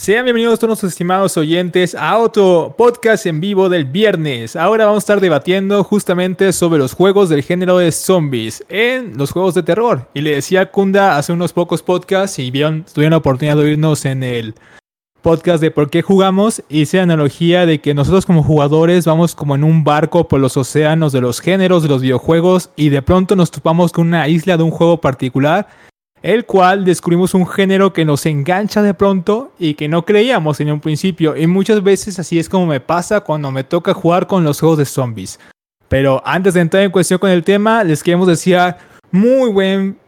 Sean bienvenidos todos nuestros estimados oyentes a otro podcast en vivo del viernes. Ahora vamos a estar debatiendo justamente sobre los juegos del género de zombies en los juegos de terror. Y le decía Kunda hace unos pocos podcasts y vieron, tuvieron la oportunidad de oírnos en el podcast de por qué jugamos. Hice la analogía de que nosotros como jugadores vamos como en un barco por los océanos de los géneros de los videojuegos y de pronto nos topamos con una isla de un juego particular el cual descubrimos un género que nos engancha de pronto y que no creíamos en un principio. Y muchas veces así es como me pasa cuando me toca jugar con los juegos de zombies. Pero antes de entrar en cuestión con el tema, les queremos decir muy buen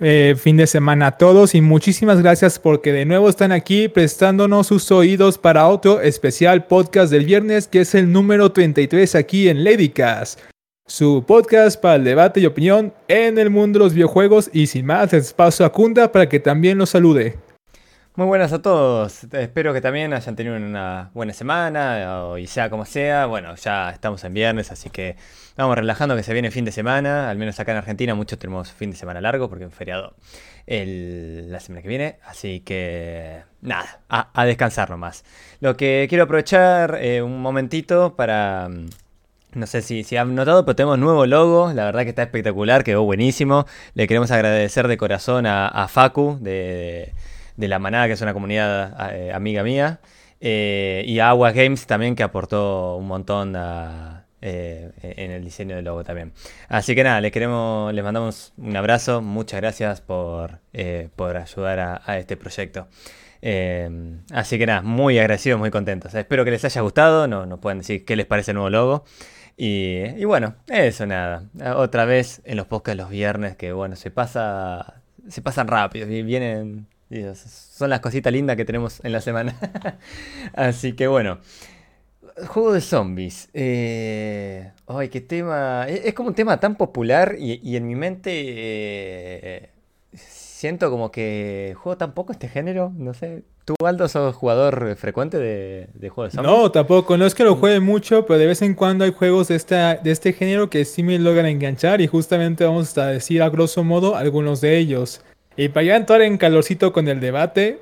eh, fin de semana a todos y muchísimas gracias porque de nuevo están aquí prestándonos sus oídos para otro especial podcast del viernes que es el número 33 aquí en Ladycast su podcast para el debate y opinión en el mundo de los videojuegos. Y sin más, les paso a Kunda para que también los salude. Muy buenas a todos. Espero que también hayan tenido una buena semana, y sea como sea. Bueno, ya estamos en viernes, así que vamos relajando que se viene fin de semana. Al menos acá en Argentina, muchos tenemos fin de semana largo porque es feriado la semana que viene. Así que nada, a, descansar nomás. Lo que quiero aprovechar eh, un momentito para no sé si, si han notado, pero tenemos nuevo logo. La verdad que está espectacular, quedó buenísimo. Le queremos agradecer de corazón a, Facu de, La Manada, que es una comunidad eh, amiga mía. Eh, y a Agua Games también, que aportó un montón eh, en el diseño del logo también. Así que nada, les queremos, les mandamos un abrazo. Muchas gracias por, por ayudar a, este proyecto. así que nada, muy agradecidos, muy contentos. Espero que les haya gustado. No, nos pueden decir qué les parece el nuevo logo. Y, bueno, eso nada. Otra vez en los podcasts los viernes que bueno, se pasa se pasan rápido vienen son las cositas lindas que tenemos en la semana. Así que bueno, juego de zombies. Eh, ay, qué tema. Es, como un tema tan popular y, en mi mente eh, siento como que juego tan poco este género, no sé. ¿Tú, Aldo, sos jugador frecuente de, juegos de zombies? No, tampoco. No es que lo juegue mucho, pero de vez en cuando hay juegos de, esta, de este género que sí me logran enganchar y justamente vamos a decir a grosso modo algunos de ellos. Y para ya entrar en calorcito con el debate,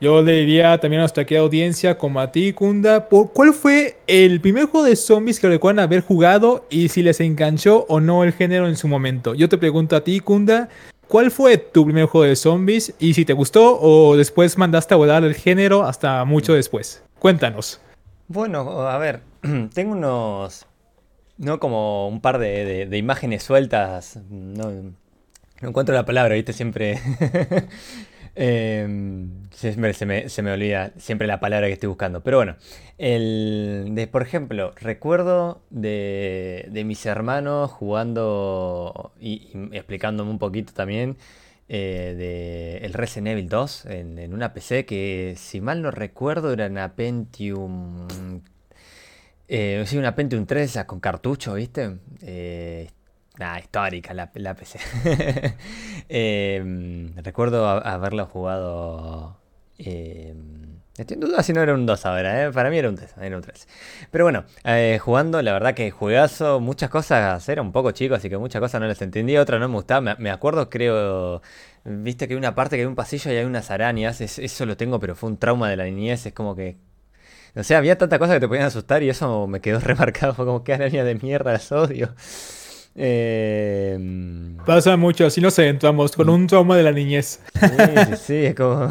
yo le diría también a nuestra querida audiencia, como a ti, Kunda, ¿cuál fue el primer juego de zombies que recuerdan haber jugado y si les enganchó o no el género en su momento? Yo te pregunto a ti, Kunda, ¿Cuál fue tu primer juego de zombies? Y si te gustó o después mandaste a volar el género hasta mucho después. Cuéntanos. Bueno, a ver, tengo unos... No como un par de, imágenes sueltas. No, no encuentro la palabra, viste, siempre... Em, se, me, olvida siempre la palabra que estoy buscando. Pero bueno, el, por ejemplo, recuerdo de, mis hermanos jugando y, explicándome un poquito también eh, de el Resident Evil 2 en, una PC que, si mal no recuerdo, era una Pentium. Eh, sí, una Pentium 3 con cartucho, ¿viste? Eh, Nah, histórica la, PC. Em, recuerdo haberlo jugado. Eh, estoy en duda si no era un 2 ahora, ¿eh? para mí era un 3. Era un 3. Pero bueno, eh, jugando, la verdad que juegazo, muchas cosas, era un poco chico, así que muchas cosas no les entendí, otras no me gustaban. Me, acuerdo, creo, viste que hay una parte que hay un pasillo y hay unas arañas, eso lo tengo, pero fue un trauma de la niñez, es como que o sea, había tanta cosa que te podían asustar y eso me quedó remarcado. Fue como que araña de mierda, las odio. Eh, Pasa mucho, así nos entramos con un trauma de la niñez. Sí, sí, es como.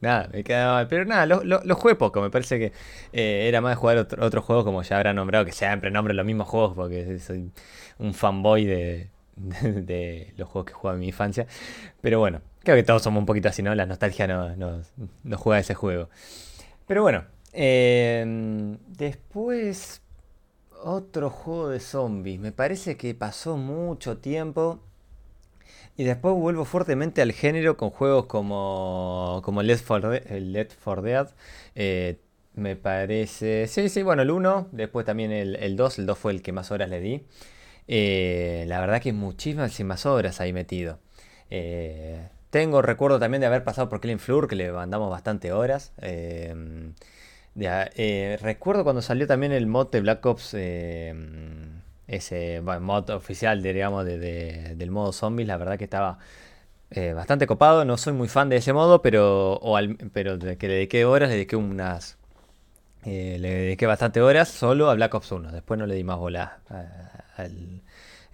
nada, me quedaba mal. Pero nada, lo, lo, jugué poco. Me parece que eh, era más de jugar otros otro juegos, como ya habrá nombrado, que siempre nombro los mismos juegos, porque soy un fanboy de, de, los juegos que jugaba en mi infancia. Pero bueno, creo que todos somos un poquito así, ¿no? La nostalgia nos no, no juega ese juego. Pero bueno, eh, después otro juego de zombies. Me parece que pasó mucho tiempo. Y después vuelvo fuertemente al género con juegos como, como Left 4 Dead. Eh, me parece. Sí, sí, bueno, el 1. Después también el, 2. El 2 fue el que más horas le di. Eh, la verdad que muchísimas más horas ahí metido. Eh, tengo recuerdo también de haber pasado por Killing Floor, que le mandamos bastante horas. Recuerdo cuando salió también el mod de Black Ops, eh, ese mod oficial, digamos, del modo zombies, la verdad que estaba Eh, bastante copado, no soy muy fan de ese modo, pero, pero que le dediqué horas, le dediqué unas... Eh, le dediqué bastante horas solo a Black Ops 1, después no le di más bola.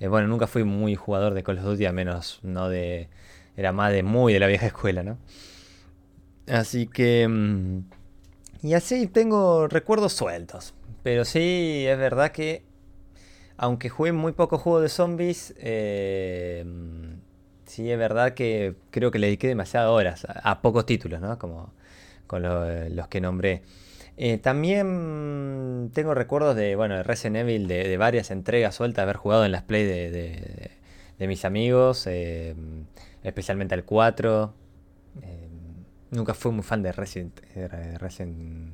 Eh, bueno, nunca fui muy jugador de Call of Duty, a menos no de... Era más de muy de la vieja escuela, ¿no? Así que... Mm, y así tengo recuerdos sueltos. Pero sí, es verdad que... Aunque jugué muy poco juego de zombies, eh, sí es verdad que creo que le dediqué demasiadas horas a, pocos títulos, ¿no? Como con los que nombré. Eh, también tengo recuerdos de, bueno, de Resident Evil, de, varias entregas sueltas, haber jugado en las play de, mis amigos, eh, especialmente el 4. Eh, nunca fui muy fan de Resident,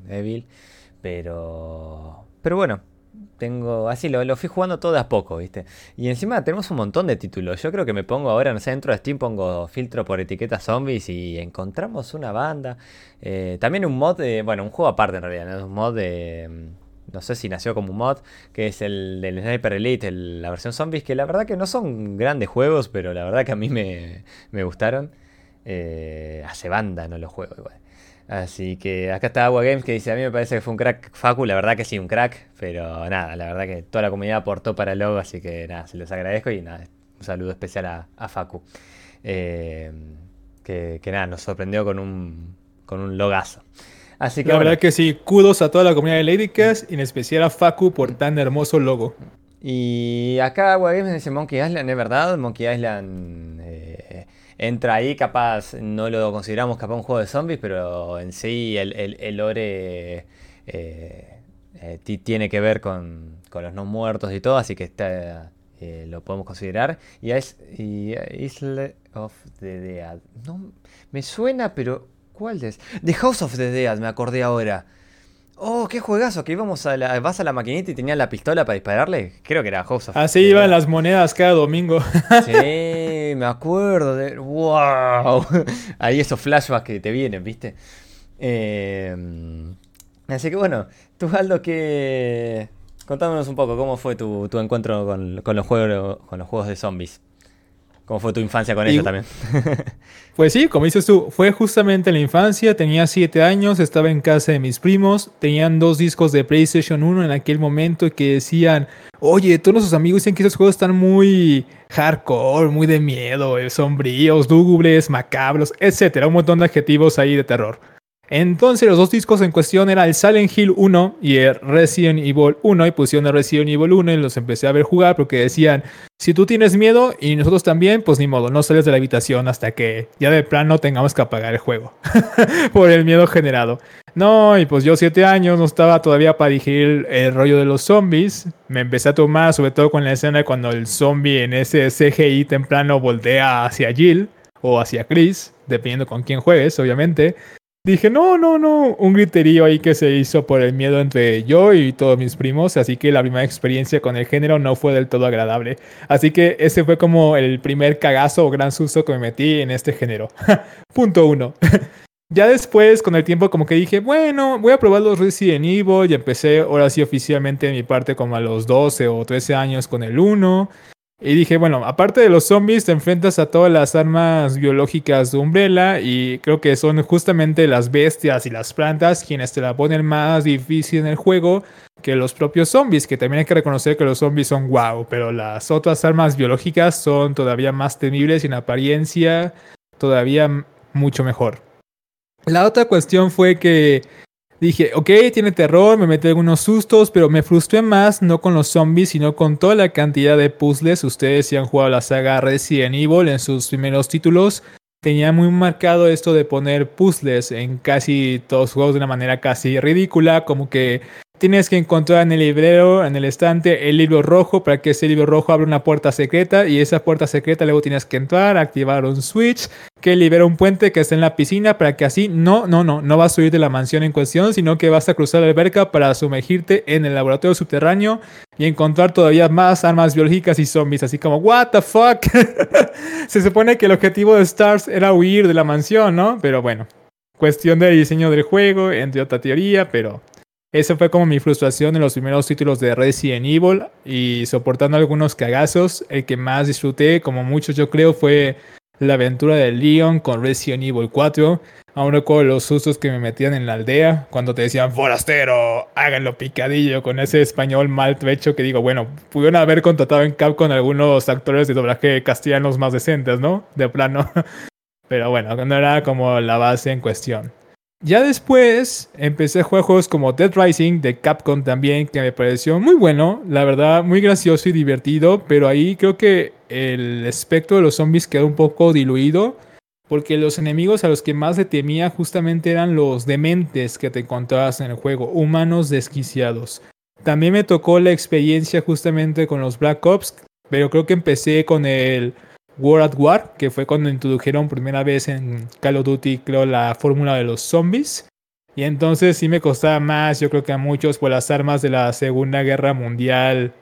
Evil, pero, pero bueno, tengo así lo, lo, fui jugando todo a poco, ¿viste? Y encima tenemos un montón de títulos. Yo creo que me pongo ahora, no sé, dentro de Steam pongo filtro por etiqueta zombies y encontramos una banda. Eh, también un mod de, bueno, un juego aparte en realidad, un mod de mm, no sé si nació como un mod, que es el del Sniper Elite, la versión zombies, que la verdad que no son grandes juegos, pero la verdad que a mí me, me gustaron. Eh, hace banda, no los juego igual. Así que acá está Agua Games que dice, a mí me parece que fue un crack Facu, la verdad que sí, un crack, pero nada, la verdad que toda la comunidad aportó para el logo, así que nada, se los agradezco y nada, un saludo especial a, Facu. Eh, que, nada, nos sorprendió con un, con un logazo. Así que, la verdad que sí, kudos a toda la comunidad de Ladycast y en especial a Facu por tan hermoso logo. Y acá Agua Games dice Monkey Island, ¿es verdad? Monkey Island... Eh, entra ahí, capaz no lo consideramos capaz un juego de zombies, pero en sí el, el, lore eh, eh, tiene que ver con, los no muertos y todo, así que está, eh, lo podemos considerar. Y es Isle of the Dead. No, me suena, pero ¿cuál es? The House of the Dead, me acordé ahora. Oh, qué juegazo, que íbamos a la, vas a la maquinita y tenías la pistola para dispararle. Creo que era House of Así iban las monedas cada domingo. Sí, me acuerdo de... ¡Wow! Ahí esos flashbacks que te vienen, ¿viste? Eh, así que bueno, tú Aldo, que... Contámonos un poco cómo fue tu, encuentro con, con, los juegos, con los juegos de zombies. ¿Cómo fue tu infancia con eso también? pues sí, como dices tú, fue justamente la infancia, tenía 7 años, estaba en casa de mis primos, tenían dos discos de PlayStation 1 en aquel momento que decían, oye, todos nuestros amigos dicen que esos juegos están muy hardcore, muy de miedo, eh, sombríos, lúgubres, macabros, etcétera, un montón de adjetivos ahí de terror. Entonces los dos discos en cuestión eran el Silent Hill 1 y el Resident Evil 1 y pusieron el Resident Evil 1 y los empecé a ver jugar porque decían, si tú tienes miedo y nosotros también, pues ni modo, no sales de la habitación hasta que ya de plano tengamos que apagar el juego por el miedo generado. No, y pues yo siete años no estaba todavía para digerir el rollo de los zombies. Me empecé a tomar, sobre todo con la escena cuando el zombie en ese CGI temprano voltea hacia Jill o hacia Chris, dependiendo con quién juegues, obviamente. Dije, no, no, no, un griterío ahí que se hizo por el miedo entre yo y todos mis primos, así que la primera experiencia con el género no fue del todo agradable. Así que ese fue como el primer cagazo o gran susto que me metí en este género. Punto uno. ya después, con el tiempo, como que dije, bueno, voy a probar los Resident Evil y empecé ahora sí oficialmente mi parte como a los 12 o 13 años con el 1. Y dije, bueno, aparte de los zombies, te enfrentas a todas las armas biológicas de Umbrella y creo que son justamente las bestias y las plantas quienes te la ponen más difícil en el juego que los propios zombies, que también hay que reconocer que los zombies son wow, pero las otras armas biológicas son todavía más temibles y en apariencia todavía mucho mejor. La otra cuestión fue que Dije, ok, tiene terror, me metí algunos sustos, pero me frustré más no con los zombies, sino con toda la cantidad de puzzles. Ustedes si han jugado la saga Resident Evil en sus primeros títulos, tenía muy marcado esto de poner puzzles en casi todos los juegos de una manera casi ridícula, como que tienes que encontrar en el librero, en el estante, el libro rojo para que ese libro rojo abra una puerta secreta y esa puerta secreta luego tienes que entrar, activar un switch que libera un puente que está en la piscina para que así no, no, no, no vas a subir de la mansión en cuestión, sino que vas a cruzar la alberca para sumergirte en el laboratorio subterráneo y encontrar todavía más armas biológicas y zombies, así como, what the fuck. Se supone que el objetivo de Stars era huir de la mansión, ¿no? Pero bueno, cuestión de diseño del juego, entre otra teoría, pero esa fue como mi frustración en los primeros títulos de Resident Evil y soportando algunos cagazos. El que más disfruté, como muchos yo creo, fue la aventura de Leon con Resident Evil 4. Aún recuerdo los sustos que me metían en la aldea cuando te decían forastero, háganlo picadillo con ese español mal hecho que digo, bueno, pudieron haber contratado en Capcom algunos actores de doblaje castellanos más decentes, ¿no? De plano. Pero bueno, no era como la base en cuestión. Ya después empecé juegos como Dead Rising de Capcom también, que me pareció muy bueno, la verdad, muy gracioso y divertido, pero ahí creo que el espectro de los zombies quedó un poco diluido, porque los enemigos a los que más se temía justamente eran los dementes que te encontrabas en el juego, humanos desquiciados. También me tocó la experiencia justamente con los Black Ops, pero creo que empecé con el War at War, que fue cuando introdujeron primera vez en Call of Duty, creo, la fórmula de los zombies. Y entonces sí me costaba más, yo creo que a muchos, por las armas de la Segunda Guerra Mundial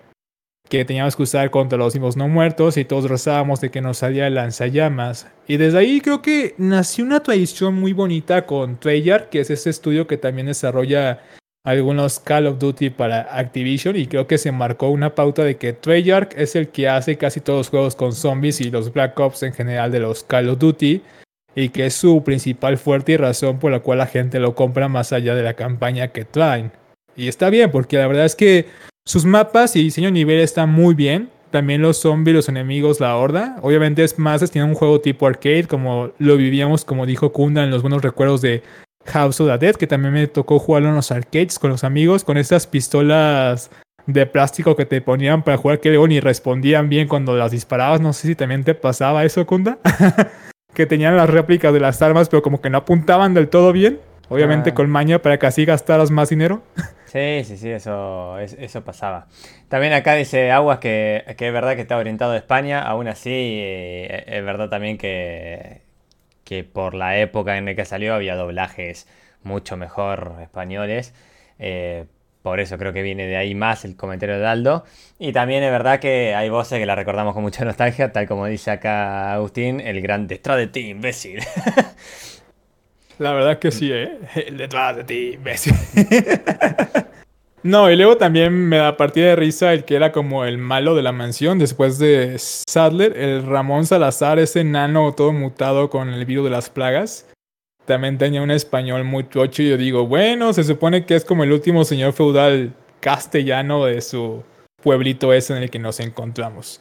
que teníamos que usar contra los vivos no muertos y todos rezábamos de que nos salía el lanzallamas. Y desde ahí creo que nació una tradición muy bonita con Treyarch, que es ese estudio que también desarrolla algunos Call of Duty para Activision y creo que se marcó una pauta de que Treyarch es el que hace casi todos los juegos con zombies y los Black Ops en general de los Call of Duty y que es su principal fuerte y razón por la cual la gente lo compra más allá de la campaña que traen. Y está bien porque la verdad es que sus mapas y diseño de nivel están muy bien. También los zombies, los enemigos, la horda. Obviamente es más, tiene un juego tipo arcade, como lo vivíamos, como dijo Kunda, en los buenos recuerdos de House of the Dead, que también me tocó jugarlo en los arcades con los amigos, con estas pistolas de plástico que te ponían para jugar que luego ni respondían bien cuando las disparabas. No sé si también te pasaba eso, Kunda. que tenían las réplicas de las armas, pero como que no apuntaban del todo bien. Obviamente ah. con maña para que así gastaras más dinero. Sí, sí, sí, eso, eso pasaba. También acá dice Aguas que, que es verdad que está orientado a España, aún así eh, es verdad también que, que por la época en la que salió había doblajes mucho mejor españoles. Eh, por eso creo que viene de ahí más el comentario de Aldo. Y también es verdad que hay voces que la recordamos con mucha nostalgia, tal como dice acá Agustín, el gran detrás de ti, imbécil. La verdad que sí, ¿eh? El detrás de ti, imbécil. No, y luego también me da partida de risa el que era como el malo de la mansión después de Sadler, el Ramón Salazar, ese nano todo mutado con el virus de las plagas. También tenía un español muy trocho y yo digo, bueno, se supone que es como el último señor feudal castellano de su pueblito ese en el que nos encontramos.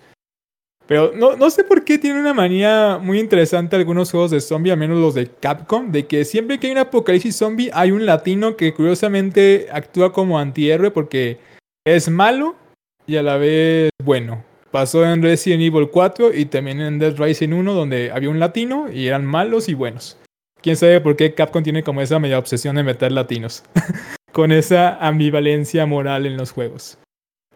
Pero no, no sé por qué tiene una manía muy interesante algunos juegos de zombie, al menos los de Capcom, de que siempre que hay un apocalipsis zombie hay un latino que curiosamente actúa como antihéroe porque es malo y a la vez bueno. Pasó en Resident Evil 4 y también en Dead Rising 1 donde había un latino y eran malos y buenos. Quién sabe por qué Capcom tiene como esa media obsesión de meter latinos. Con esa ambivalencia moral en los juegos.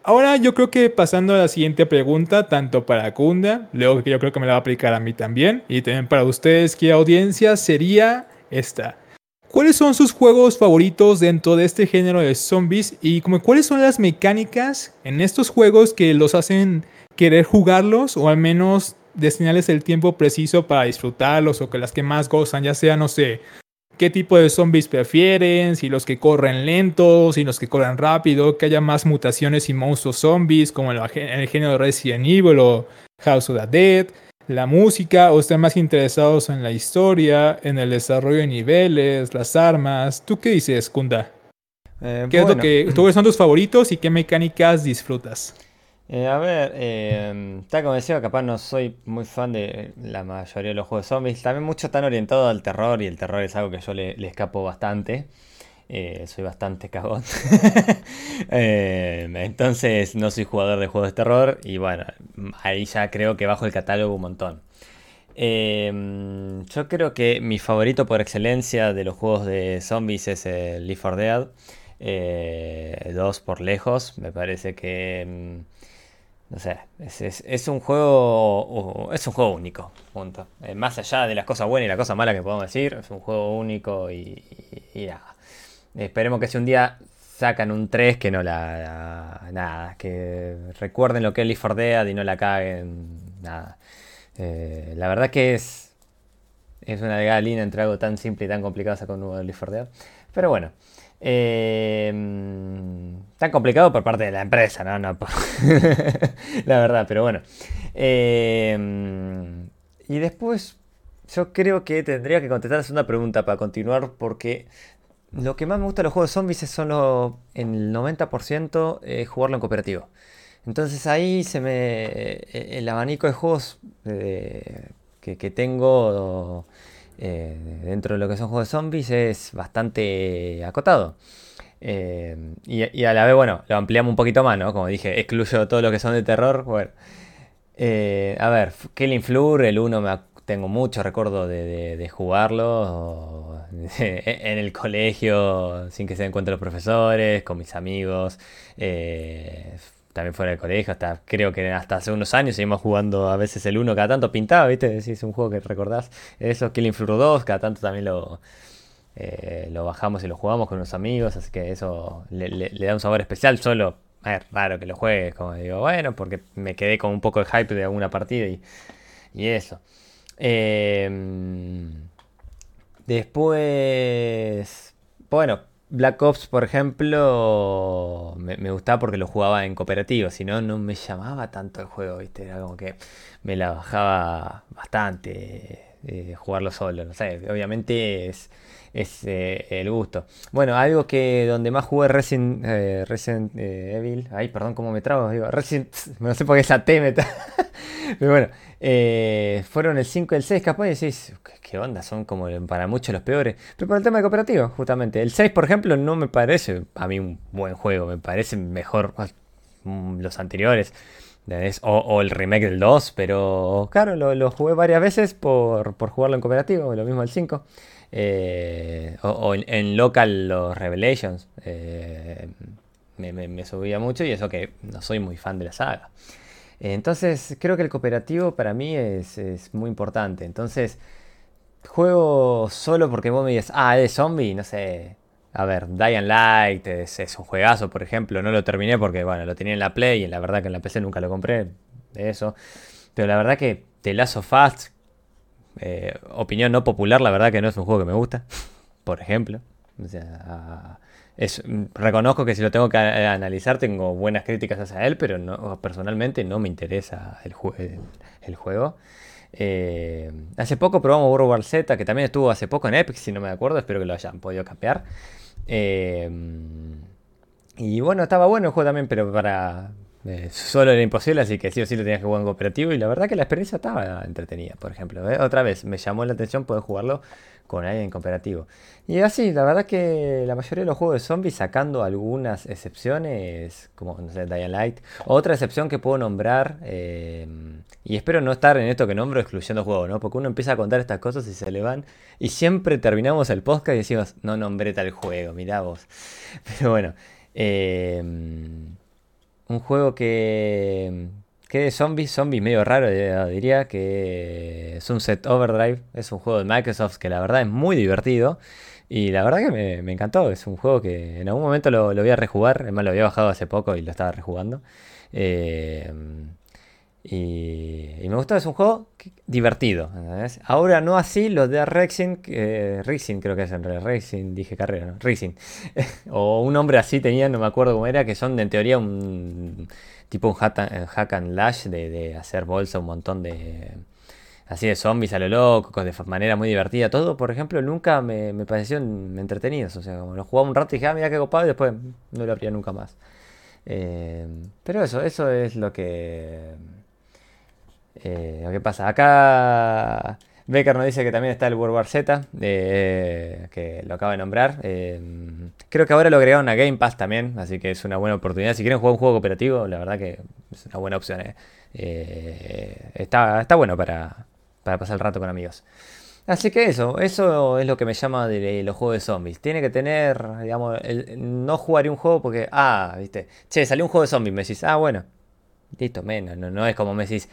Ahora yo creo que pasando a la siguiente pregunta, tanto para Kunda, luego que yo creo que me la va a aplicar a mí también, y también para ustedes, ¿qué audiencia sería esta? ¿Cuáles son sus juegos favoritos dentro de este género de zombies? Y como cuáles son las mecánicas en estos juegos que los hacen querer jugarlos o al menos destinarles el tiempo preciso para disfrutarlos o que las que más gozan, ya sea, no sé, qué tipo de zombies prefieren, si los que corren lentos, si los que corren rápido, que haya más mutaciones y monstruos zombies como en el género de Resident Evil o House of the Dead, la música, o están más interesados en la historia, en el desarrollo de niveles, las armas. ¿Tú qué dices, Kunda? Eh, ¿Qué es lo que, ¿Cuáles son tus favoritos y qué mecánicas disfrutas? Eh, a ver, eh, como decía, capaz no soy muy fan de la mayoría de los juegos de zombies. También mucho tan orientado al terror y el terror es algo que yo le, escapo bastante. Eh, soy bastante cagón. Eh, entonces no soy jugador de juegos de terror y bueno, ahí ya creo que bajo el catálogo un montón. yo creo que mi favorito por excelencia de los juegos de zombies es el Leaf for Dead. dos por lejos. Me parece que no sé, es, un juego es un juego único, punto. Eh, más allá de las cosas buenas y las cosas malas que podemos decir, es un juego único y, nada. Esperemos que si un día sacan un 3 que no la, nada, que recuerden lo que es Leaf for Dead y no la caguen, nada. Eh, la verdad que es es una delgada línea entre algo tan simple y tan complicado como un Leaf for Dead. Pero bueno, eh, tan complicado por parte de la empresa, ¿no? la verdad, pero bueno. Eh, y después yo creo que tendría que contestar la segunda pregunta para continuar porque lo que más me gusta de los juegos zombies los, en el 90% eh, jugarlo en cooperativo. Entonces ahí se me. Eh, el abanico de juegos eh, que, tengo dentro de lo que son juegos de zombies es bastante acotado. y, a la vez, bueno, lo ampliamos un poquito más, ¿no? Como dije, excluyo todo lo que son de terror. Bueno. a ver, Killing Floor, el 1 me, tengo mucho recuerdo de, jugarlo en el colegio, sin que se den cuenta los profesores, con mis amigos, eh, también fuera del colegio, hasta creo que hasta hace unos años seguimos jugando a veces el uno cada tanto pintado, ¿viste? Es un juego que recordás. Eso, Killing Floor 2, cada tanto también lo, eh, lo bajamos y lo jugamos con unos amigos, así que eso le, da un sabor especial, solo es raro que lo juegues, como digo, bueno, porque me quedé con un poco de hype de alguna partida y, y eso. Em, después, bueno, Black Ops, por ejemplo, me, gustaba porque lo jugaba en cooperativo, si no, no me llamaba tanto el juego, ¿viste? Era como que me la bajaba bastante eh, jugarlo solo, no sé, obviamente es, es eh, el gusto. Bueno, algo que donde más jugué Resident, eh, Resident Evil, ay, perdón, cómo me trago, digo, Resident, no sé por qué esa T me pero bueno, eh, fueron el 5 y el 6, capaz y decís, ¿qué onda? Son como para muchos los peores. Pero por el tema de cooperativo, justamente. El 6, por ejemplo, no me parece a mí un buen juego. Me parece mejor los anteriores. O, el remake del 2, pero claro, lo, jugué varias veces por, jugarlo en cooperativo, lo mismo el 5. Eh, o, en, local los Revelations. Eh, me subía mucho y eso que no soy muy fan de la saga. Entonces, creo que el cooperativo para mí es, muy importante. Entonces, juego solo porque vos me dices, ah, es zombie, no sé. A ver, Dying Light es, un juegazo, por ejemplo. No lo terminé porque, bueno, lo tenía en la Play y la verdad que en la PC nunca lo compré. Eso. Pero la verdad que The Last of Us, eh, opinión no popular, la verdad que no es un juego que me gusta. por ejemplo. O sea, reconozco que si lo tengo que analizar tengo buenas críticas hacia él, pero personalmente no me interesa el, juego. Eh, hace poco probamos World War Z, que también estuvo hace poco en Epic, si no me acuerdo, espero que lo hayan podido cambiar. Eh, y bueno, estaba bueno el juego también, pero para, eh, solo era imposible, así que sí o sí lo tenías que jugar en cooperativo. Y la verdad que la experiencia estaba entretenida, por ejemplo. ¿eh? Otra vez, me llamó la atención poder jugarlo con alguien en cooperativo. Y así, la verdad que la mayoría de los juegos de zombies, sacando algunas excepciones, como no sé, Dying Light. Otra excepción que puedo nombrar, eh, y espero no estar en esto que nombro excluyendo juegos, ¿no? Porque uno empieza a contar estas cosas y se le van. Y siempre terminamos el podcast y decimos, no nombré tal juego, mirá vos. Pero bueno. Eh, un juego que, que de zombies, zombies medio raro, eh, diría, que Sunset Overdrive es un juego de Microsoft que la verdad es muy divertido. Y la verdad que me, encantó, es un juego que en algún momento lo, voy a rejugar, además lo había bajado hace poco y lo estaba rejugando. Eh, y, me gustó, es un juego divertido. Ahora no así los de Racing, eh, Racing creo que es en realidad, Racing, dije carrera, ¿no? Racing. o un nombre así tenía, no me acuerdo cómo era, que son en teoría un tipo un hack and lash de, hacer bolsa un montón de así de zombies a lo loco, de manera muy divertida. Todo, por ejemplo, nunca me, me pareció entretenidos. O sea, como lo jugaba un rato y dije, ah, mira qué copado, y después no lo abría nunca más. Eh, pero eso, eso es lo que eh, ¿Qué pasa? Acá Becker nos dice que también está el World War Z, eh, que lo acaba de nombrar. Eh, creo que ahora lo agregaron a Game Pass también, así que es una buena oportunidad. Si quieren jugar un juego cooperativo, la verdad que es una buena opción. está, está bueno para, pasar el rato con amigos. Así que eso, eso es lo que me llama de los juegos de zombies. Tiene que tener, digamos, no jugaría un juego porque, ah, viste, che, salió un juego de zombies, me decís, ah, bueno, listo, menos, no, no es como me decís,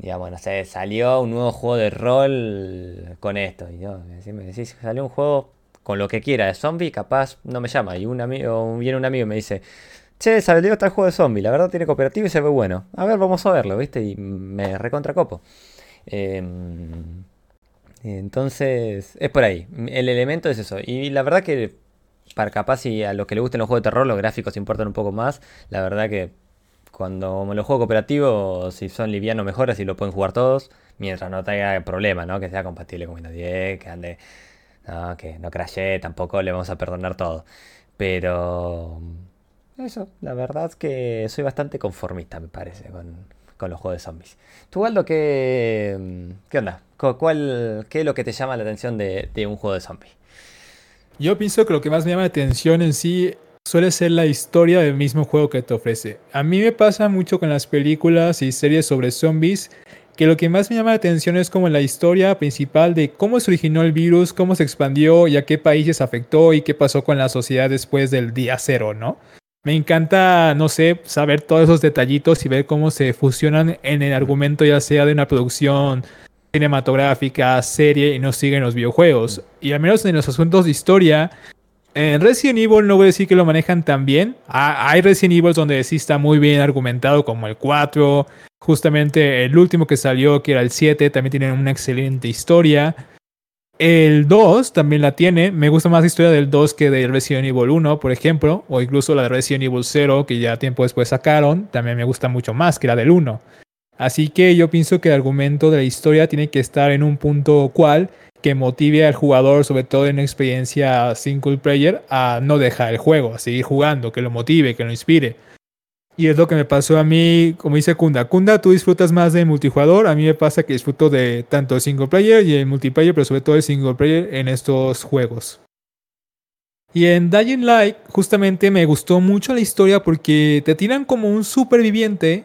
digamos, no sé, salió un nuevo juego de rol con esto. Y yo, me decís, salió un juego con lo que quiera de zombie, capaz no me llama. Y un amigo, viene un amigo y me dice, che, salió este juego de zombie, la verdad tiene cooperativo y se ve bueno. A ver, vamos a verlo, ¿viste? Y me recontracopo. Eh, entonces, es por ahí. El elemento es eso. Y la verdad que, para capaz y a los que les gusten los juegos de terror, los gráficos importan un poco más. La verdad que cuando me lo juego cooperativo, si son livianos mejor, así lo pueden jugar todos. Mientras no tenga problema, ¿no? Que sea compatible con Windows 10, que ande. No, que no crashee, tampoco le vamos a perdonar todo. Pero. Eso, la verdad es que soy bastante conformista, me parece, con, los juegos de zombies. ¿Tú, Aldo, qué, qué onda? ¿Cuál, ¿Qué es lo que te llama la atención de, de un juego de zombies? Yo pienso que lo que más me llama la atención en sí suele ser la historia del mismo juego que te ofrece. A mí me pasa mucho con las películas y series sobre zombies que lo que más me llama la atención es como la historia principal de cómo se originó el virus, cómo se expandió y a qué países afectó y qué pasó con la sociedad después del día cero, ¿no? Me encanta, no sé, saber todos esos detallitos y ver cómo se fusionan en el argumento ya sea de una producción cinematográfica, serie y nos siguen los videojuegos. Y al menos en los asuntos de historia, en Resident Evil no voy a decir que lo manejan tan bien. Ah, hay Resident Evil donde sí está muy bien argumentado, como el 4. Justamente el último que salió, que era el 7, también tiene una excelente historia. El 2 también la tiene. Me gusta más la historia del 2 que de Resident Evil 1, por ejemplo. O incluso la de Resident Evil 0, que ya tiempo después sacaron. También me gusta mucho más que la del 1. Así que yo pienso que el argumento de la historia tiene que estar en un punto cual que motive al jugador, sobre todo en una experiencia single player, a no dejar el juego, a seguir jugando, que lo motive, que lo inspire. Y es lo que me pasó a mí, como dice Kunda. Kunda, tú disfrutas más del multijugador. A mí me pasa que disfruto de tanto el single player y el multiplayer, pero sobre todo el single player en estos juegos. Y en Dying Light, justamente me gustó mucho la historia porque te tiran como un superviviente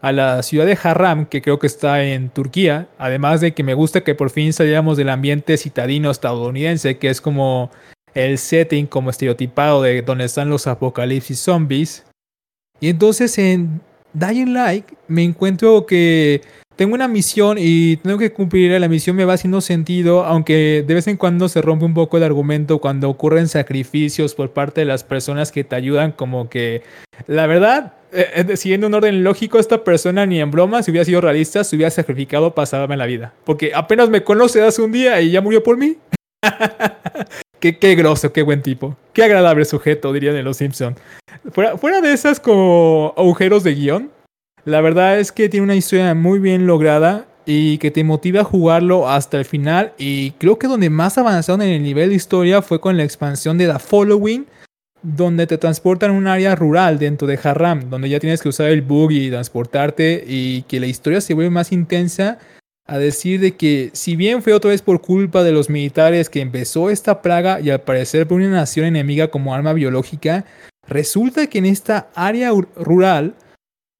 a la ciudad de Harram, que creo que está en Turquía, además de que me gusta que por fin saliéramos del ambiente citadino estadounidense, que es como el setting como estereotipado de donde están los apocalipsis zombies. Y entonces en Dying Light me encuentro que tengo una misión y tengo que cumplir la misión me va haciendo sentido, aunque de vez en cuando se rompe un poco el argumento cuando ocurren sacrificios por parte de las personas que te ayudan, como que la verdad eh, siguiendo un orden lógico, esta persona ni en broma, si hubiera sido realista, se hubiera sacrificado para salvarme la vida. Porque apenas me conoce hace un día y ya murió por mí. qué, qué grosso, qué buen tipo. Qué agradable sujeto, dirían en Los Simpson. Fuera, fuera de esas como agujeros de guion, la verdad es que tiene una historia muy bien lograda y que te motiva a jugarlo hasta el final. Y creo que donde más avanzaron en el nivel de historia fue con la expansión de The Following donde te transportan a un área rural dentro de Harram, donde ya tienes que usar el buggy y transportarte y que la historia se vuelve más intensa a decir de que si bien fue otra vez por culpa de los militares que empezó esta plaga y al parecer por una nación enemiga como arma biológica, resulta que en esta área rural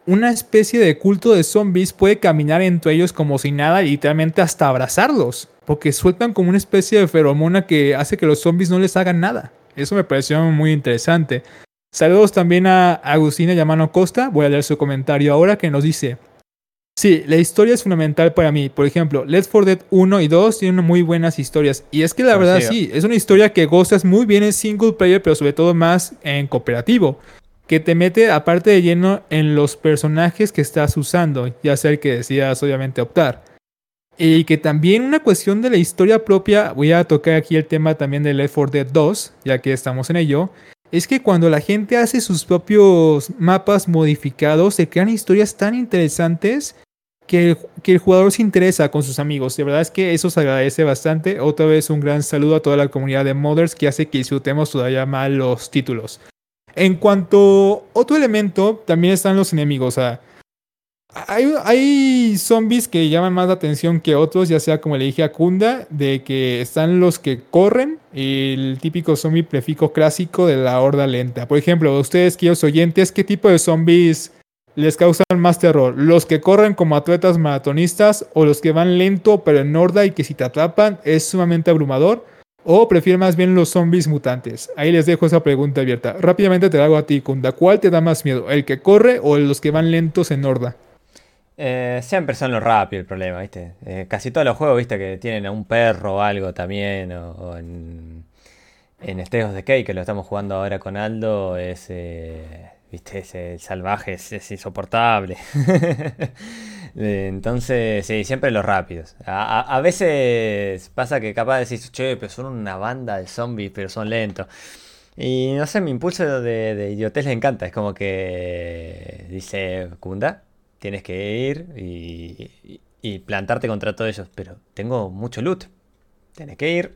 una especie de culto de zombies puede caminar entre ellos como si nada y literalmente hasta abrazarlos, porque sueltan como una especie de feromona que hace que los zombies no les hagan nada. Eso me pareció muy interesante. Saludos también a Agustina Yamano Costa. Voy a leer su comentario ahora que nos dice. Sí, la historia es fundamental para mí. Por ejemplo, Let's 4 Dead 1 y 2 tienen muy buenas historias. Y es que la verdad sí, es una historia que gozas muy bien en single player, pero sobre todo más en cooperativo. Que te mete aparte de lleno en los personajes que estás usando, ya sea el que decidas obviamente optar. Y que también una cuestión de la historia propia, voy a tocar aquí el tema también de Left 4 Dead 2, ya que estamos en ello, es que cuando la gente hace sus propios mapas modificados, se crean historias tan interesantes que el, que el jugador se interesa con sus amigos. De verdad es que eso se agradece bastante. Otra vez un gran saludo a toda la comunidad de modders que hace que disfrutemos todavía más los títulos. En cuanto a otro elemento, también están los enemigos. O sea, hay, zombies que llaman más la atención que otros, ya sea como le dije a Kunda, de que están los que corren, el típico zombie prefijo clásico de la horda lenta. Por ejemplo, ustedes, queridos oyentes, ¿qué tipo de zombies les causan más terror? ¿Los que corren como atletas maratonistas o los que van lento pero en horda y que si te atrapan es sumamente abrumador? ¿O prefieren más bien los zombies mutantes? Ahí les dejo esa pregunta abierta. Rápidamente te la hago a ti, Kunda. ¿Cuál te da más miedo? ¿El que corre o los que van lentos en horda? Eh, siempre son los rápidos el problema, ¿viste? Eh, casi todos los juegos, ¿viste? Que tienen a un perro o algo también, o, en, en de Key, que lo estamos jugando ahora con Aldo, es, eh, ¿viste? Ese salvaje es, insoportable. Entonces, sí, siempre los rápidos. A, veces pasa que capaz decís, che, pero son una banda de zombies, pero son lentos. Y no sé, mi impulso de, de idiotez le encanta. Es como que dice, Kunda, tienes que ir y, y plantarte contra todos ellos. Pero tengo mucho loot. Tenés que ir.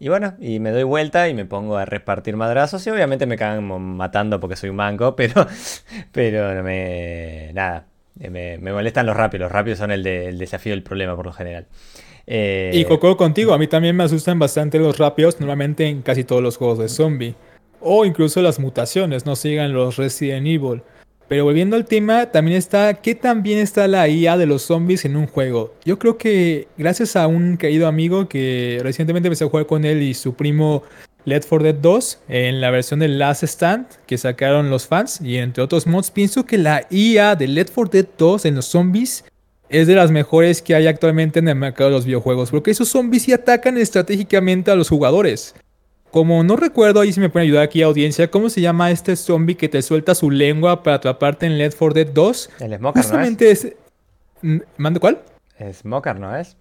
Y bueno, y me doy vuelta y me pongo a repartir madrazos. Y obviamente me cagan matando porque soy un manco, pero, pero no me. Nada. Me, molestan los rápidos. Los rápidos son el, desafío del problema por lo general. Eh, y Coco contigo, a mí también me asustan bastante los rápidos, normalmente en casi todos los juegos de zombie. O incluso las mutaciones, no sigan los Resident Evil. Pero volviendo al tema, también está qué tan bien está la IA de los zombies en un juego. Yo creo que gracias a un querido amigo que recientemente empecé a jugar con él y su primo Left 4 Dead 2 en la versión de Last Stand que sacaron los fans y entre otros mods, pienso que la IA de Left 4 Dead 2 en los zombies es de las mejores que hay actualmente en el mercado de los videojuegos, porque esos zombies sí atacan estratégicamente a los jugadores. Como no recuerdo, ahí si me pueden ayudar aquí audiencia, ¿cómo se llama este zombie que te suelta su lengua para atraparte en Left 4 Dead 2? El Smoker, Justamente ¿no es? ¿Mande cuál? Smoker, ¿no es?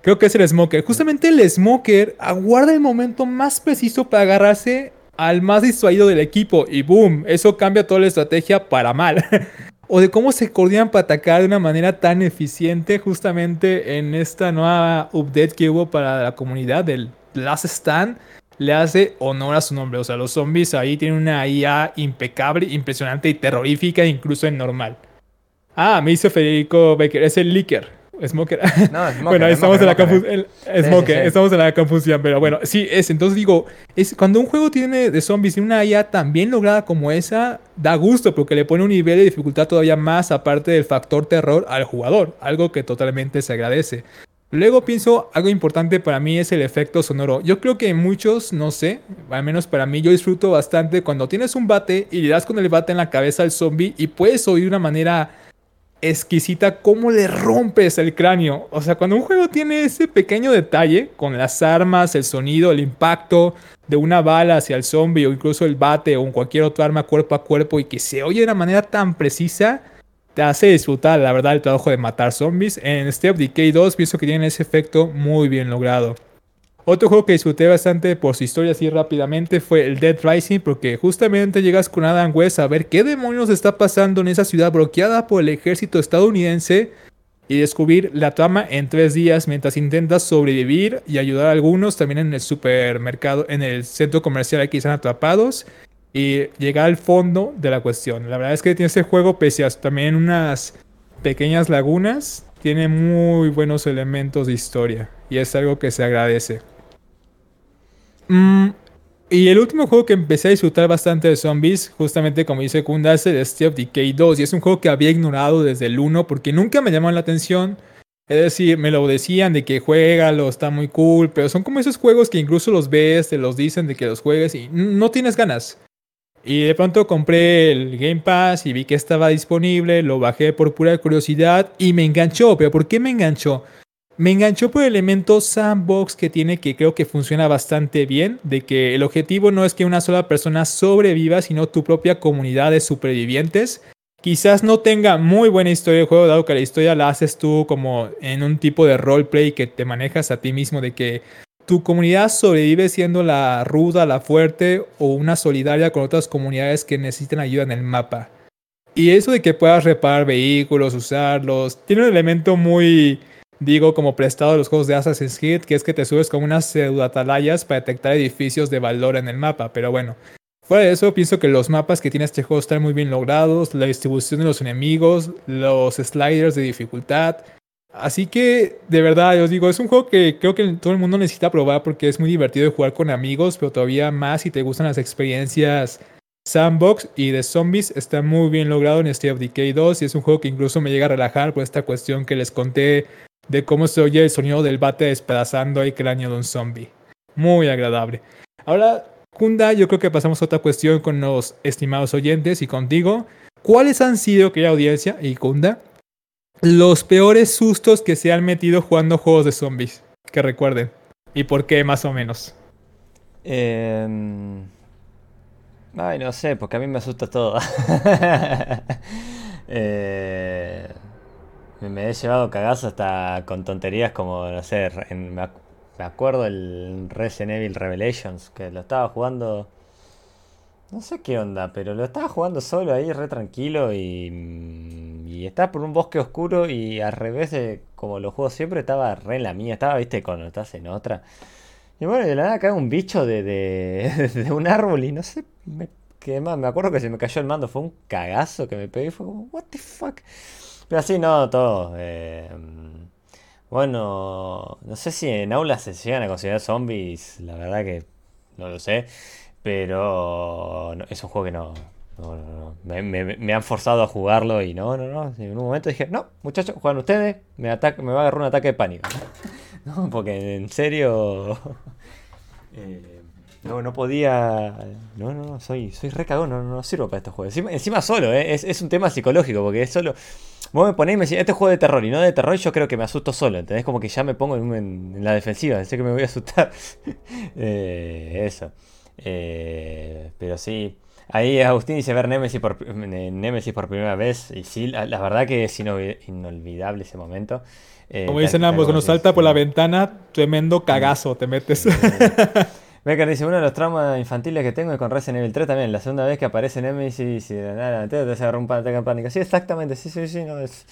Creo que es el Smoker. Justamente el Smoker aguarda el momento más preciso para agarrarse al más distraído del equipo y boom, eso cambia toda la estrategia para mal. o de cómo se coordinan para atacar de una manera tan eficiente justamente en esta nueva update que hubo para la comunidad del Last Stand le hace honor a su nombre. O sea, los zombies ahí tienen una IA impecable, impresionante y terrorífica, incluso en normal. Ah, me hizo Federico Becker, es el Licker. Smoker. No, Smoker. bueno, estamos, en la confusión, estamos en la confusión, pero bueno, sí, es. Entonces digo, es cuando un juego tiene de zombies y una IA tan bien lograda como esa, da gusto porque le pone un nivel de dificultad todavía más aparte del factor terror al jugador, algo que totalmente se agradece. Luego pienso, algo importante para mí es el efecto sonoro. Yo creo que muchos, no sé, al menos para mí, yo disfruto bastante cuando tienes un bate y le das con el bate en la cabeza al zombie y puedes oír de una manera exquisita cómo le rompes el cráneo. O sea, cuando un juego tiene ese pequeño detalle con las armas, el sonido, el impacto de una bala hacia el zombie o incluso el bate o cualquier otra arma cuerpo a cuerpo y que se oye de una manera tan precisa te hace disfrutar, la verdad, el trabajo de matar zombies. En Step Decay 2 pienso que tiene ese efecto muy bien logrado. Otro juego que disfruté bastante por su historia así rápidamente fue el Dead Rising, porque justamente llegas con Adam West a ver qué demonios está pasando en esa ciudad bloqueada por el ejército estadounidense y descubrir la trama en tres días mientras intentas sobrevivir y ayudar a algunos también en el supermercado, en el centro comercial que están atrapados y llegar al fondo de la cuestión. La verdad es que tiene este juego, pese a también unas pequeñas lagunas, tiene muy buenos elementos de historia y es algo que se agradece. Mm, y el último juego que empecé a disfrutar bastante de zombies, justamente como dice Kunda, es el of Decay 2 y es un juego que había ignorado desde el 1 porque nunca me llamó la atención. Es decir, me lo decían de que lo está muy cool, pero son como esos juegos que incluso los ves, te los dicen de que los juegues y no tienes ganas. Y de pronto compré el Game Pass y vi que estaba disponible, lo bajé por pura curiosidad y me enganchó. ¿Pero por qué me enganchó? Me enganchó por el elemento sandbox que tiene que creo que funciona bastante bien, de que el objetivo no es que una sola persona sobreviva, sino tu propia comunidad de supervivientes. Quizás no tenga muy buena historia de juego, dado que la historia la haces tú como en un tipo de roleplay que te manejas a ti mismo, de que tu comunidad sobrevive siendo la ruda, la fuerte o una solidaria con otras comunidades que necesitan ayuda en el mapa. Y eso de que puedas reparar vehículos, usarlos, tiene un elemento muy, digo, como prestado de los juegos de Assassin's Creed, que es que te subes con unas pseudo-atalayas para detectar edificios de valor en el mapa. Pero bueno, fuera de eso, pienso que los mapas que tiene este juego están muy bien logrados, la distribución de los enemigos, los sliders de dificultad, Así que, de verdad, os digo, es un juego que creo que todo el mundo necesita probar porque es muy divertido de jugar con amigos, pero todavía más si te gustan las experiencias sandbox y de zombies. Está muy bien logrado en State of Decay 2 y es un juego que incluso me llega a relajar por esta cuestión que les conté de cómo se oye el sonido del bate despedazando el cráneo de un zombie. Muy agradable. Ahora, Kunda, yo creo que pasamos a otra cuestión con los estimados oyentes y contigo. ¿Cuáles han sido, querida audiencia y Kunda, los peores sustos que se han metido jugando juegos de zombies. Que recuerden. ¿Y por qué más o menos? Em, ay, no sé, porque a mí me asusta todo. Eh, me he llevado cagazo hasta con tonterías como, no sé, me acuerdo el Resident Evil Revelations, que lo estaba jugando No sé qué onda, pero lo estaba jugando solo ahí, re tranquilo y, mm, y estaba por un bosque oscuro y al revés de como lo juego siempre, estaba re en la mía, estaba, viste, cuando estás en otra. Y bueno, de la nada cae un bicho de, de, un árbol y no sé, me, que más, me acuerdo que se me cayó el mando, fue un cagazo que me pegué, fue como, what the fuck. Pero así no, todo. Eh, bueno, no sé si en aulas se llegan a considerar zombies, la verdad que no lo sé. Pero es un juego que no. No, no, no. Me, me- me han forzado a jugarlo y no, no, no. En un momento dije, no, muchachos, juegan ustedes, me, ataca, me va a agarrar un ataque de pánico. No, porque en serio. eh, no, no podía. No, no, no, soy, soy re cagón, no, no sirvo para estos juegos. Encima, solo, ¿eh? es, es un tema psicológico, porque es solo. Vos me ponés y me decís, este es juego de terror y no de terror, yo creo que me asusto solo, ¿entendés? Como que ya me pongo en, en- en la defensiva, sé que me voy a asustar. Eh, eso. Eh, pero sí. Ahí Agustín dice ver Nemesis por, eh, Nemesis por primera vez. Y sí, la, la verdad que es inolvi- inolvidable ese momento. Eh, Como dicen ambos, cuando salta por la ventana, tremendo cagazo te metes. Becker dice, uno de los traumas infantiles que tengo es con Resident Evil 3 también. La segunda vez que aparece Nemesis y de nada te agarra un ataque en pánico. Sí, exactamente, sí, sí, sí, no es...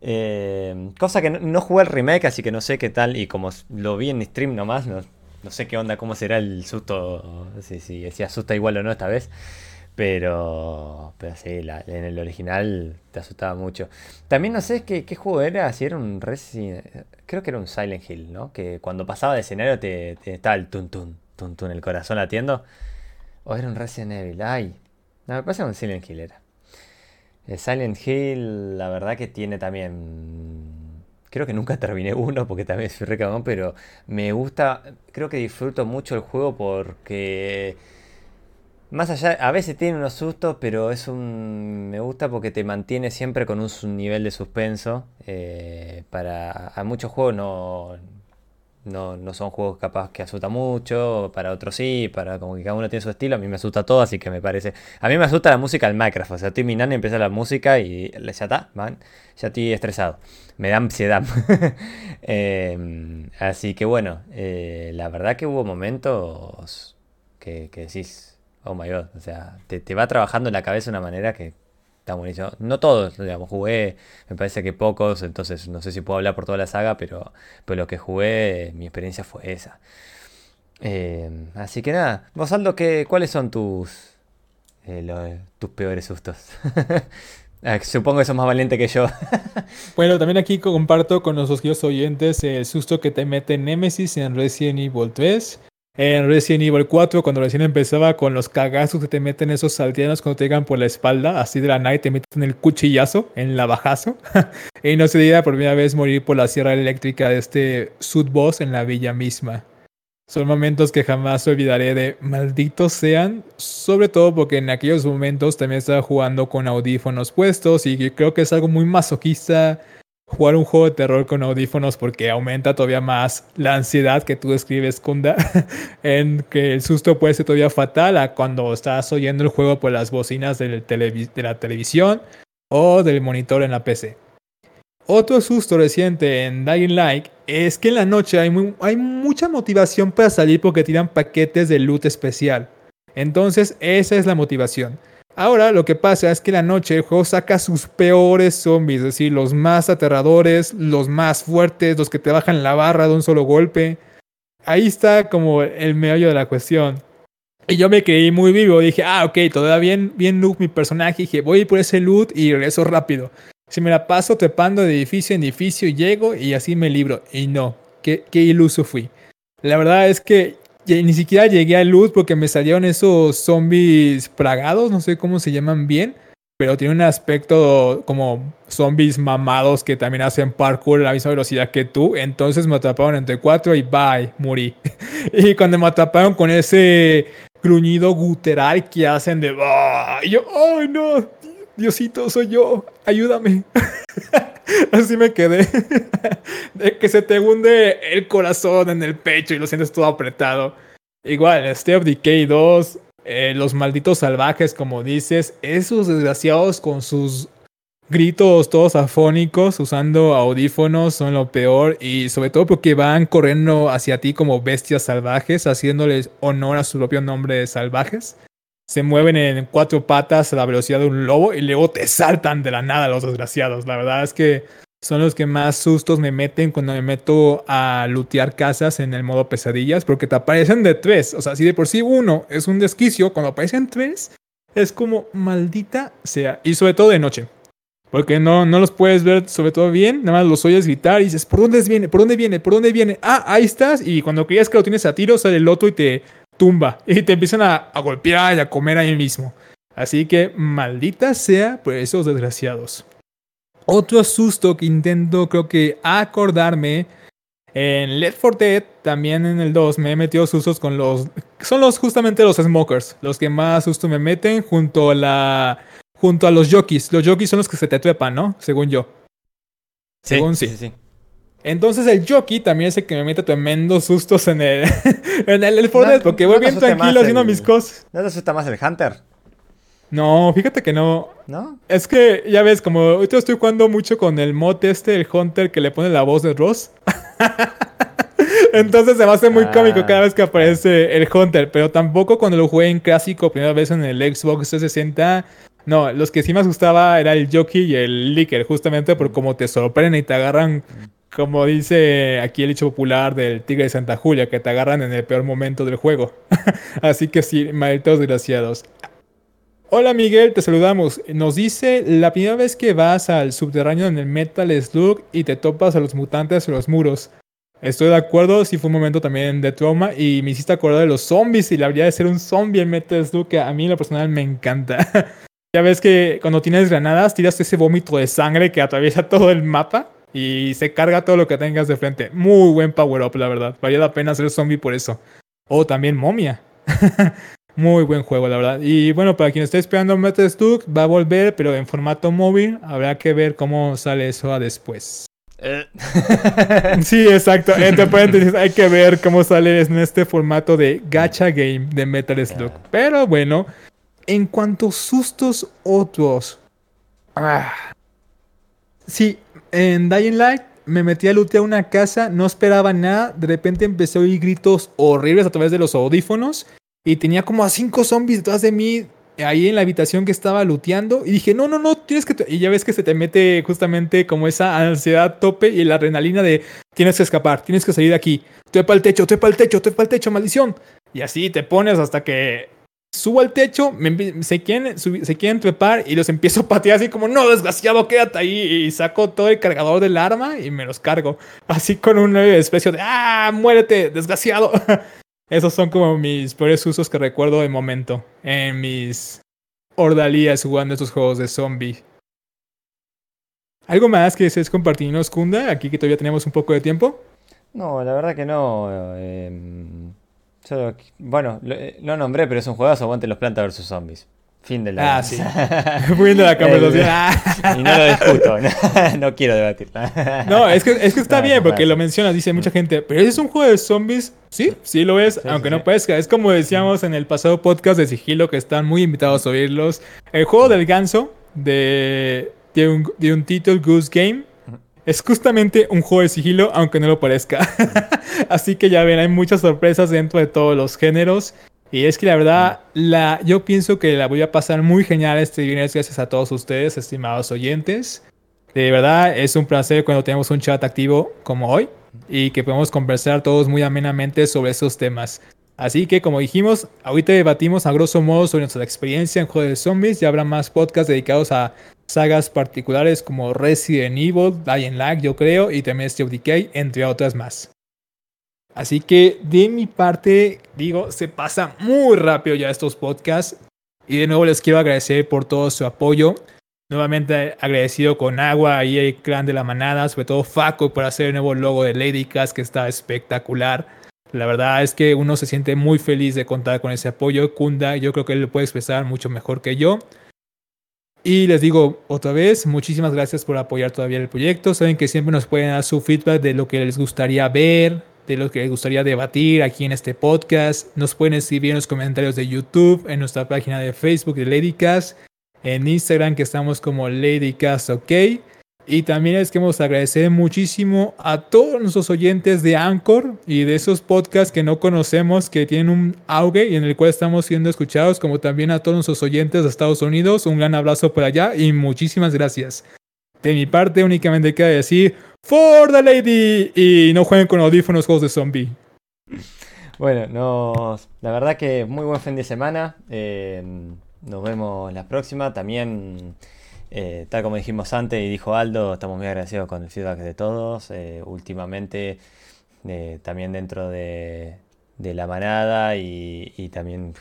eh, cosa que no, no jugué el remake, así que no sé qué tal. Y como lo vi en stream nomás, no, no sé qué onda, cómo será el susto, si, si, si asusta igual o no esta vez. Pero, pero sí, la- en el original te asustaba mucho. También no sé qué, qué juego era, si era un Resident... Creo que era un Silent Hill, ¿no? Que cuando pasaba de escenario te, te estaba el tun tun, el corazón latiendo. O era un Resident Evil, ay. No, me parece un Silent Hill era. El Silent Hill, la verdad que tiene también... Creo que nunca terminé uno porque también soy re cagón, pero me gusta, creo que disfruto mucho el juego porque... Más allá, a veces tiene unos sustos, pero es un... Me gusta porque te mantiene siempre con un nivel de suspenso. eh, para... A muchos juegos no, no, no son juegos capaz que asustan mucho, para otros sí, para como que cada uno tiene su estilo. A mí me asusta todo, así que me parece... A mí me asusta la música del Minecraft. O sea, estoy minando y empieza la música y ya está, man. Ya estoy estresado. Me da ansiedad. Em, así que bueno, eh, la verdad que hubo momentos que, que decís... Oh my god, o sea, te, te va trabajando en la cabeza de una manera que está buenísimo. No todos, digamos, jugué, me parece que pocos, entonces no sé si puedo hablar por toda la saga, pero, pero lo que jugué, mi experiencia fue esa. Eh, así que nada, vos Aldo, ¿qué, ¿cuáles son tus, eh, tus peores sustos? Ah, Supongo que sos más valiente que yo. Bueno, también aquí comparto con nuestros queridos oyentes el susto que te mete Nemesis en Resident Evil 3. En Resident Evil 4, cuando recién empezaba con los cagazos que te meten esos salteanos cuando te llegan por la espalda, así de la night te meten el cuchillazo, en la bajazo. y no se diga por primera vez morir por la sierra eléctrica de este sud boss en la villa misma. Son momentos que jamás olvidaré de malditos sean, sobre todo porque en aquellos momentos también estaba jugando con audífonos puestos y creo que es algo muy masoquista jugar un juego de terror con audífonos porque aumenta todavía más la ansiedad que tú describes, Kunda, en que el susto puede ser todavía fatal a cuando estás oyendo el juego por las bocinas de la televisión o del monitor en la PC. Otro susto reciente en Dying Light es que en la noche hay mucha motivación para salir porque tiran paquetes de loot especial. Entonces, esa es la motivación. Ahora, lo que pasa es que la noche el juego saca sus peores zombies, es decir, los más aterradores, los más fuertes, los que te bajan la barra de un solo golpe. Ahí está como el meollo de la cuestión. Y yo me creí muy vivo, dije, ah, ok, todavía bien, bien loot mi personaje, dije, voy por ese loot y regreso rápido. Si me la paso trepando de edificio en edificio, llego y así me libro. Y no, qué, iluso fui. La verdad es que ni siquiera llegué a luz porque me salieron esos zombies plagados, no sé cómo se llaman bien, pero tiene un aspecto como zombies mamados que también hacen parkour a la misma velocidad que tú. Entonces me atraparon entre cuatro y bye, morí. y cuando me atraparon con ese gruñido gutural que hacen de yo, ¡ay no! Diosito, soy yo, ayúdame. Así me quedé. De que se te hunde el corazón en el pecho y lo sientes todo apretado. Igual, State of Decay 2, eh, los malditos salvajes, como dices, esos desgraciados con sus gritos todos afónicos, usando audífonos, son lo peor. Y sobre todo porque van corriendo hacia ti como bestias salvajes, haciéndoles honor a su propio nombre de salvajes. Se mueven en cuatro patas a la velocidad de un lobo y luego te saltan de la nada los desgraciados. La verdad es que son los que más sustos me meten cuando me meto a lootear casas en el modo pesadillas, porque te aparecen de tres. O sea, si de por sí uno es un desquicio, cuando aparecen tres, es como maldita sea. Y sobre todo de noche. Porque no, no los puedes ver sobre todo bien, nada más los oyes gritar y dices, ¿por dónde viene? ¿Por dónde viene? ¿Por dónde viene? Ah, ahí estás. Y cuando creías que lo tienes a tiro, sale el otro y te tumba. Y te empiezan a, a golpear y a comer ahí mismo. Así que maldita sea por esos desgraciados. Otro susto que intento creo que acordarme. En Left 4 Dead, también en el 2, me he metido sustos con los... Son los justamente los smokers, los que más susto me meten junto a la... Junto a los jockeys. Los jockeys son los que se te trepan, ¿no? Según yo. Según sí. sí, sí. Entonces el jockey también es el que me mete tremendos sustos en el, en el Left 4 Dead, porque voy bien tranquilo haciendo mis cosas. ¿No te asusta más el Hunter? No, fíjate que no. ¿No? Es que, ya ves, como ahorita estoy jugando mucho con el mod este, el Hunter, que le pone la voz de Ross. Entonces se me hace muy cómico ah. cada vez que aparece el Hunter. Pero tampoco cuando lo jugué en clásico, primera vez en el Xbox 360. No, los que sí me asustaba era el Jockey y el Licker, justamente por cómo te sorprenden y te agarran, como dice aquí el dicho popular del Tigre de Santa Julia, que te agarran en el peor momento del juego. Así que sí, malditos desgraciados. Hola Miguel, te saludamos. Nos dice la primera vez que vas al subterráneo en el Metal Slug y te topas a los mutantes en los muros. Estoy de acuerdo, sí fue un momento también de trauma y me hiciste acordar de los zombies y la habilidad de ser un zombie en Metal Slug que a mí en lo personal me encanta. ya ves que cuando tienes granadas tiras ese vómito de sangre que atraviesa todo el mapa y se carga todo lo que tengas de frente. Muy buen power up, la verdad. Valía la pena ser zombie por eso. O también momia. Muy buen juego, la verdad. Y bueno, para quien esté esperando Metal Slug, va a volver, pero en formato móvil. Habrá que ver cómo sale eso a después. Eh. sí, exacto. Entre paréntesis, hay que ver cómo sale en este formato de gacha game de Metal Slug. Pero bueno, en cuanto a sustos otros. Ah, sí, en Dying Light me metí a lootear una casa, no esperaba nada. De repente empecé a oír gritos horribles a través de los audífonos. Y tenía como a cinco zombies detrás de mí ahí en la habitación que estaba looteando. Y dije, no, no, no, tienes que... Y ya ves que se te mete justamente como esa ansiedad tope y la adrenalina de tienes que escapar, tienes que salir de aquí. Trepa el techo, trepa el techo, trepa el techo, maldición. Y así te pones hasta que subo al techo, se, quieren, se quieren trepar y los empiezo a patear así como, no, desgraciado, quédate ahí. Y saco todo el cargador del arma y me los cargo. Así con una especie de, ah, muérete, desgraciado. Esos son como mis peores usos que recuerdo de momento en mis ordalías jugando estos juegos de zombie. ¿Algo más que desees compartirnos, Kunda? Aquí que todavía tenemos un poco de tiempo. No, la verdad que no. Em, bueno, lo, eh, lo, nombré, pero es un juegazo. Aguante los plantas versus zombies. Fin de la. Ah, sí. la conversación. y no lo discuto, no, quiero debatirla. no, es que, es que está bien, porque lo mencionas, dice mucha gente, pero ese es un juego de zombies. Sí, sí lo es, aunque no parezca. Es como decíamos en el pasado podcast de Sigilo, que están muy invitados a oírlos. El juego del ganso de, de, un, de un título Goose Game. Es justamente un juego de sigilo, aunque no lo parezca. Así que ya ven, hay muchas sorpresas dentro de todos los géneros. Y es que la verdad, la, yo pienso que la voy a pasar muy genial este viernes gracias a todos ustedes, estimados oyentes. De verdad, es un placer cuando tenemos un chat activo como hoy y que podemos conversar todos muy amenamente sobre esos temas. Así que, como dijimos, ahorita debatimos a grosso modo sobre nuestra experiencia en juegos de zombies y habrá más podcasts dedicados a sagas particulares como Resident Evil, Dying Light, yo creo, y también Steel Decay, entre otras más. Así que de mi parte, digo, se pasa muy rápido ya estos podcasts. Y de nuevo les quiero agradecer por todo su apoyo. Nuevamente agradecido con Agua y el clan de la manada, sobre todo Faco por hacer el nuevo logo de Ladycast que está espectacular. La verdad es que uno se siente muy feliz de contar con ese apoyo. Kunda, yo creo que él lo puede expresar mucho mejor que yo. Y les digo otra vez, muchísimas gracias por apoyar todavía el proyecto. Saben que siempre nos pueden dar su feedback de lo que les gustaría ver, de lo que les gustaría debatir aquí en este podcast. Nos pueden escribir en los comentarios de YouTube, en nuestra página de Facebook de Ladycast, en Instagram que estamos como Ladycast OK. Y también les queremos agradecer muchísimo a todos nuestros oyentes de Anchor y de esos podcasts que no conocemos, que tienen un auge y en el cual estamos siendo escuchados, como también a todos nuestros oyentes de Estados Unidos. Un gran abrazo por allá y muchísimas gracias. De mi parte, únicamente queda decir For the Lady y no jueguen con audífonos juegos de zombie. Bueno, nos, la verdad que muy buen fin de semana. Eh, nos vemos la próxima. También, eh, tal como dijimos antes y dijo Aldo, estamos muy agradecidos con el feedback de todos. Eh, últimamente, también dentro de, la manada y, también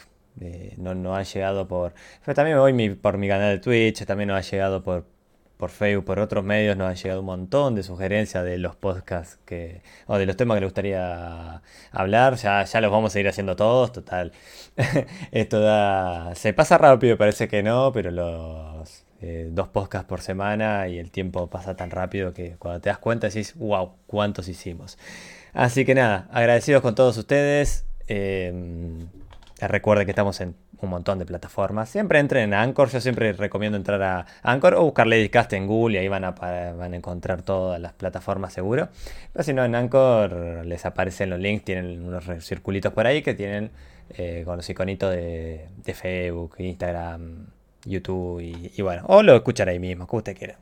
no, no han llegado por... Pero también voy por mi canal de Twitch, también nos ha llegado por por Facebook, por otros medios, nos han llegado un montón de sugerencias de los podcasts que, o de los temas que le gustaría hablar. Ya, ya los vamos a ir haciendo todos, total. Esto da, se pasa rápido, parece que no, pero los eh, dos podcasts por semana y el tiempo pasa tan rápido que cuando te das cuenta decís, wow, cuántos hicimos. Así que nada, agradecidos con todos ustedes. Eh, recuerden que estamos en un montón de plataformas. Siempre entren en Anchor. Yo siempre recomiendo entrar a Anchor o buscar Ladycast en Google y ahí van a, van a encontrar todas las plataformas seguro. Pero si no, en Anchor les aparecen los links. Tienen unos circulitos por ahí que tienen eh, con los iconitos de, de Facebook, Instagram YouTube y, bueno, o lo escuchar ahí mismo, como usted quiera.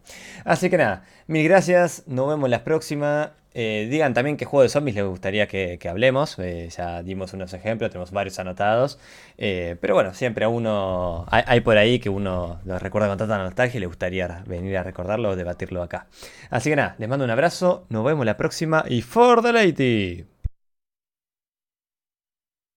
Así que nada, mil gracias, nos vemos la próxima. Eh, digan también qué juego de zombies les gustaría que, hablemos. Eh, ya dimos unos ejemplos, tenemos varios anotados. Eh, pero bueno, siempre a uno hay, por ahí que uno lo recuerda con tanta nostalgia y le gustaría venir a recordarlo o debatirlo acá. Así que nada, les mando un abrazo, nos vemos la próxima y for the lady.